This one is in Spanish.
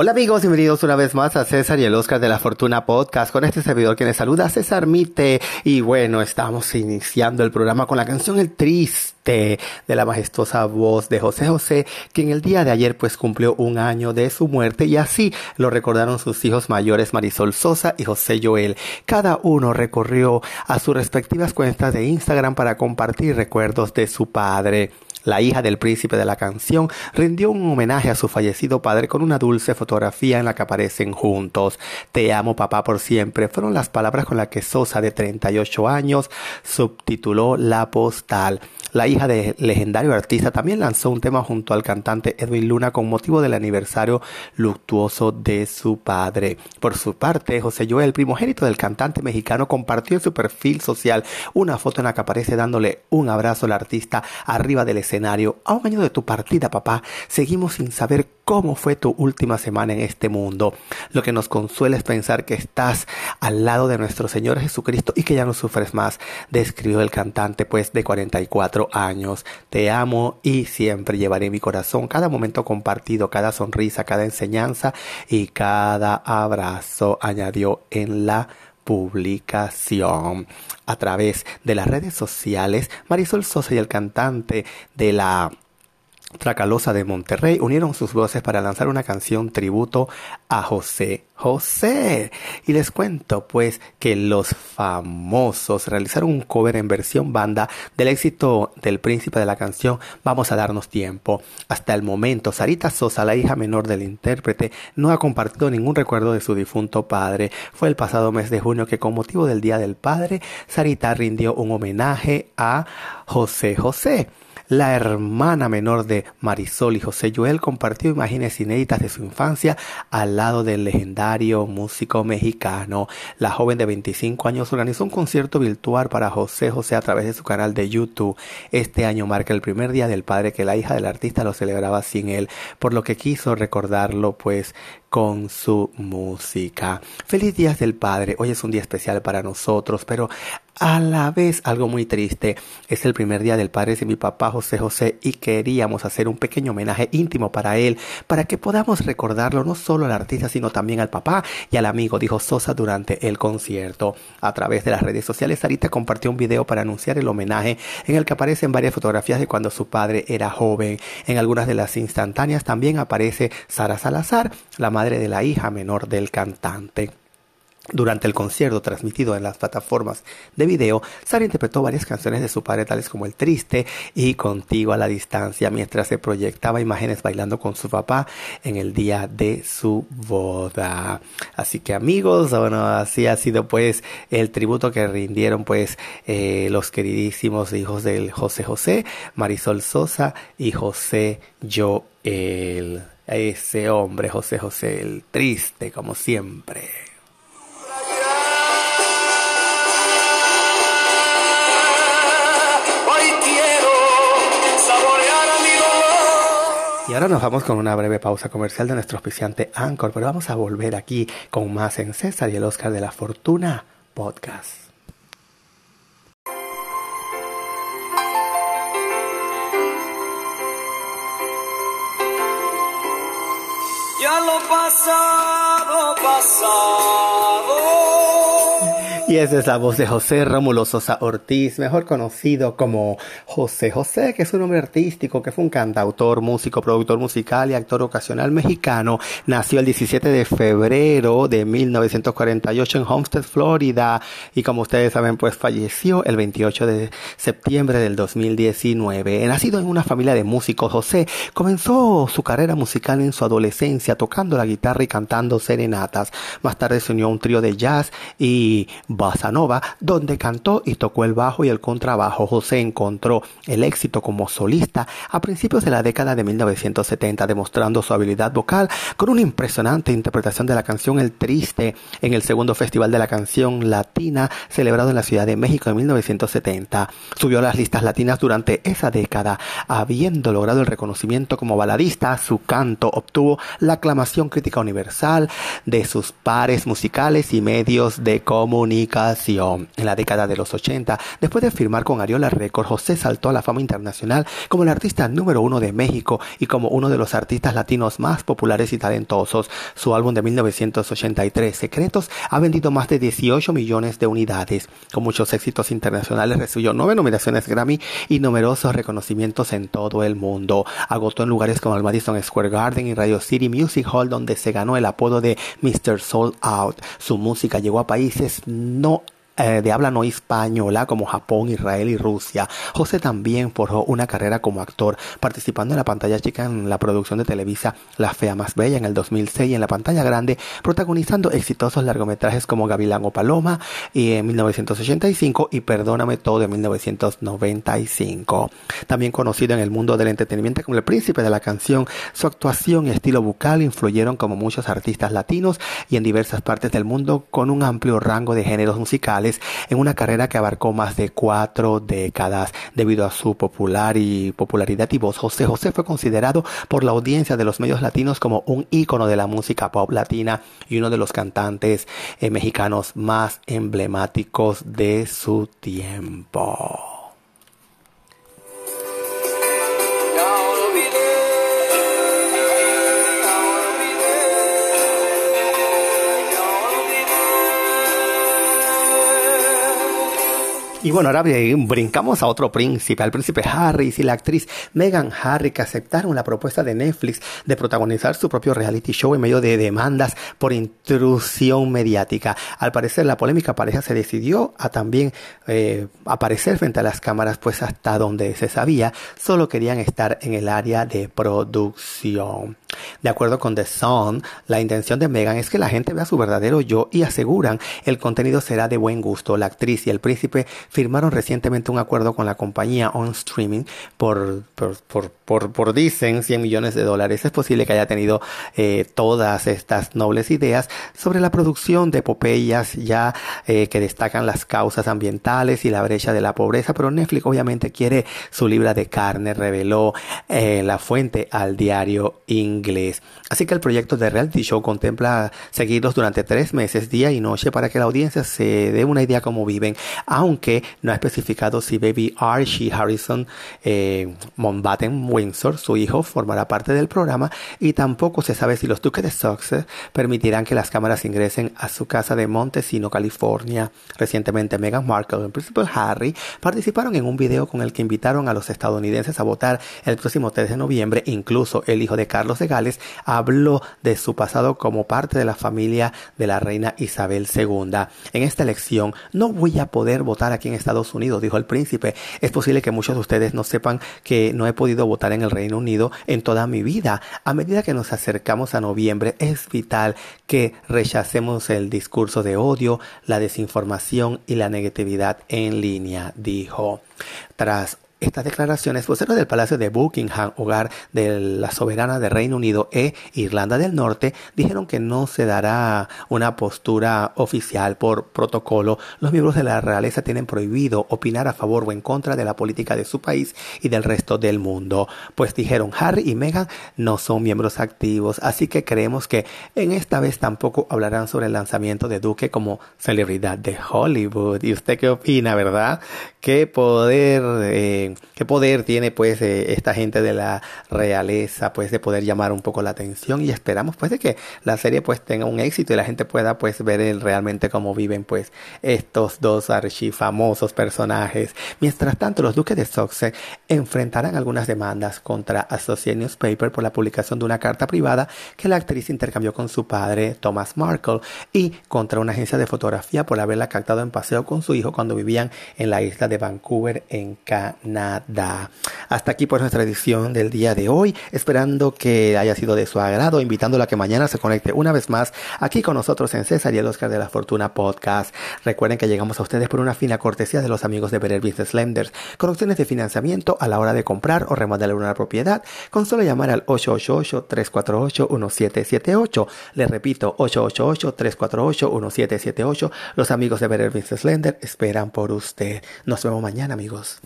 Hola amigos, bienvenidos una vez más a César y el Oscar de la Fortuna Podcast. Con este servidor que les saluda César Mite. Y bueno, estamos iniciando el programa con la canción El Triste de la majestuosa voz de José José que en el día de ayer pues cumplió un año de su muerte y así lo recordaron sus hijos mayores Marisol Sosa y José Joel. Cada uno recorrió a sus respectivas cuentas de Instagram para compartir recuerdos de su padre. La hija del príncipe de la canción rindió un homenaje a su fallecido padre con una dulce fotografía en la que aparecen juntos. Te amo papá por siempre fueron las palabras con las que Sosa de 38 años subtituló La postal. La hija del legendario artista también lanzó un tema junto al cantante Edwin Luna con motivo del aniversario luctuoso de su padre. Por su parte, José Joel, primogénito del cantante mexicano, compartió en su perfil social una foto en la que aparece dándole un abrazo al artista arriba del escenario. A un año de tu partida, papá, seguimos sin saber cómo fue tu última semana en este mundo. Lo que nos consuela es pensar que estás al lado de nuestro Señor Jesucristo y que ya no sufres más, describió el cantante pues de 44 años. Te amo y siempre llevaré mi corazón cada momento compartido, cada sonrisa, cada enseñanza y cada abrazo, añadió en la publicación. A través de las redes sociales, Marisol Sosa y el cantante de la Tracalosa de Monterrey unieron sus voces para lanzar una canción tributo a José José. Y les cuento pues que los famosos realizaron un cover en versión banda del éxito del príncipe de la canción Vamos a darnos tiempo. Hasta el momento, Sarita Sosa, la hija menor del intérprete, no ha compartido ningún recuerdo de su difunto padre. Fue el pasado mes de junio que con motivo del Día del Padre, Sarita rindió un homenaje a José José. La hermana menor de Marisol y José Joel compartió imágenes inéditas de su infancia al lado del legendario músico mexicano. La joven de 25 años organizó un concierto virtual para José José a través de su canal de YouTube. Este año marca el primer día del padre que la hija del artista lo celebraba sin él, por lo que quiso recordarlo pues con su música. Feliz Días del Padre. Hoy es un día especial para nosotros, pero a la vez algo muy triste. Es el primer día del padre de mi papá José José y queríamos hacer un pequeño homenaje íntimo para él, para que podamos recordarlo no solo al artista, sino también al papá y al amigo, dijo Sosa durante el concierto. A través de las redes sociales, Sarita compartió un video para anunciar el homenaje en el que aparecen varias fotografías de cuando su padre era joven. En algunas de las instantáneas también aparece Sara Salazar, la madre de la hija menor del cantante. Durante el concierto transmitido en las plataformas de video, Sara interpretó varias canciones de su padre, tales como El Triste y Contigo a la Distancia, mientras se proyectaba imágenes bailando con su papá en el día de su boda. Así que amigos, bueno, así ha sido pues el tributo que rindieron pues eh, los queridísimos hijos del José José, Marisol Sosa y José Joel. Ese hombre, José José, el triste como siempre. Y ahora nos vamos con una breve pausa comercial de nuestro auspiciante Anchor, pero vamos a volver aquí con más en César y el Oscar de la Fortuna Podcast. Ya lo pasado, pasado. Esa es la voz de José Rómulo Sosa Ortiz, mejor conocido como José José, que es un nombre artístico, que fue un cantautor, músico, productor musical y actor ocasional mexicano. Nació el 17 de febrero de 1948 en Homestead, Florida, y como ustedes saben, pues falleció el 28 de septiembre del 2019. Nacido en una familia de músicos, José comenzó su carrera musical en su adolescencia, tocando la guitarra y cantando serenatas. Más tarde se unió a un trío de jazz y Bossa Nova, donde cantó y tocó el bajo y el contrabajo. José encontró el éxito como solista a principios de la década de 1970, demostrando su habilidad vocal con una impresionante interpretación de la canción El Triste en el segundo Festival de la Canción Latina celebrado en la Ciudad de México en 1970. Subió a las listas latinas durante esa década, habiendo logrado el reconocimiento como baladista, su canto obtuvo la aclamación crítica universal de sus pares musicales y medios de comunicación ocasión. En la década de los 80, después de firmar con Ariola Records, José saltó a la fama internacional como el artista número uno de México y como uno de los artistas latinos más populares y talentosos. Su álbum de 1983, Secretos, ha vendido más de 18 millones de unidades. Con muchos éxitos internacionales, recibió nueve nominaciones Grammy y numerosos reconocimientos en todo el mundo. Agotó en lugares como el Madison Square Garden y Radio City Music Hall, donde se ganó el apodo de Mr. Soul Out. Su música llegó a países no の eh, de habla no española como Japón, Israel y Rusia. José también forjó una carrera como actor, participando en la pantalla chica en la producción de Televisa La Fea Más Bella en el 2006 y en la pantalla grande protagonizando exitosos largometrajes como Gavilán o Paloma y en 1985 y Perdóname Todo en 1995. También conocido en el mundo del entretenimiento como el príncipe de la canción, su actuación y estilo vocal influyeron como muchos artistas latinos y en diversas partes del mundo con un amplio rango de géneros musicales en una carrera que abarcó más de cuatro décadas. Debido a su popular y popularidad y voz, José José fue considerado por la audiencia de los medios latinos como un ícono de la música pop latina y uno de los cantantes eh, mexicanos más emblemáticos de su tiempo. Y bueno, ahora brincamos a otro príncipe, al príncipe Harry y la actriz Meghan Harry, que aceptaron la propuesta de Netflix de protagonizar su propio reality show en medio de demandas por intrusión mediática. Al parecer, la polémica pareja se decidió a también eh, aparecer frente a las cámaras, pues hasta donde se sabía, solo querían estar en el área de producción. De acuerdo con The Sun, la intención de Meghan es que la gente vea su verdadero yo y aseguran el contenido será de buen gusto. La actriz y el príncipe firmaron recientemente un acuerdo con la compañía On Streaming por, por, por, por, dicen 100 millones de dólares. Es posible que haya tenido eh, todas estas nobles ideas sobre la producción de epopeyas ya eh, que destacan las causas ambientales y la brecha de la pobreza, pero Netflix obviamente quiere su libra de carne, reveló eh, la fuente al diario inglés. Así que el proyecto de reality show contempla seguirlos durante tres meses, día y noche, para que la audiencia se dé una idea cómo viven, aunque no ha especificado si Baby Archie Harrison eh, Windsor, su hijo, formará parte del programa y tampoco se sabe si los duques de Sussex permitirán que las cámaras ingresen a su casa de Montesino, California. Recientemente Meghan Markle y el príncipe Harry participaron en un video con el que invitaron a los estadounidenses a votar el próximo 3 de noviembre. Incluso el hijo de Carlos de Gales habló de su pasado como parte de la familia de la reina Isabel II. En esta elección no voy a poder votar aquí en Estados Unidos, dijo el príncipe. Es posible que muchos de ustedes no sepan que no he podido votar en el Reino Unido en toda mi vida. A medida que nos acercamos a noviembre, es vital que rechacemos el discurso de odio, la desinformación y la negatividad en línea, dijo. Tras estas declaraciones, voceros del Palacio de Buckingham, hogar de la soberana de Reino Unido e Irlanda del Norte, dijeron que no se dará una postura oficial por protocolo. Los miembros de la realeza tienen prohibido opinar a favor o en contra de la política de su país y del resto del mundo. Pues dijeron, Harry y Meghan no son miembros activos, así que creemos que en esta vez tampoco hablarán sobre el lanzamiento de Duque como celebridad de Hollywood. ¿Y usted qué opina, verdad? ¿Qué poder... Eh, qué poder tiene pues eh, esta gente de la realeza pues de poder llamar un poco la atención y esperamos pues de que la serie pues tenga un éxito y la gente pueda pues ver realmente cómo viven pues estos dos archifamosos personajes. Mientras tanto los duques de Sussex enfrentarán algunas demandas contra Associated Newspaper por la publicación de una carta privada que la actriz intercambió con su padre Thomas Markle y contra una agencia de fotografía por haberla captado en paseo con su hijo cuando vivían en la isla de Vancouver en Canadá nada. Hasta aquí pues nuestra edición del día de hoy, esperando que haya sido de su agrado, invitándola a que mañana se conecte una vez más aquí con nosotros en César y el Oscar de la Fortuna Podcast. Recuerden que llegamos a ustedes por una fina cortesía de los amigos de Better Business Lenders, con opciones de financiamiento a la hora de comprar o remodelar una propiedad, con solo llamar al 888-348-1778. Les repito, 888-348-1778. Los amigos de Better Business Lenders esperan por usted. Nos vemos mañana, amigos.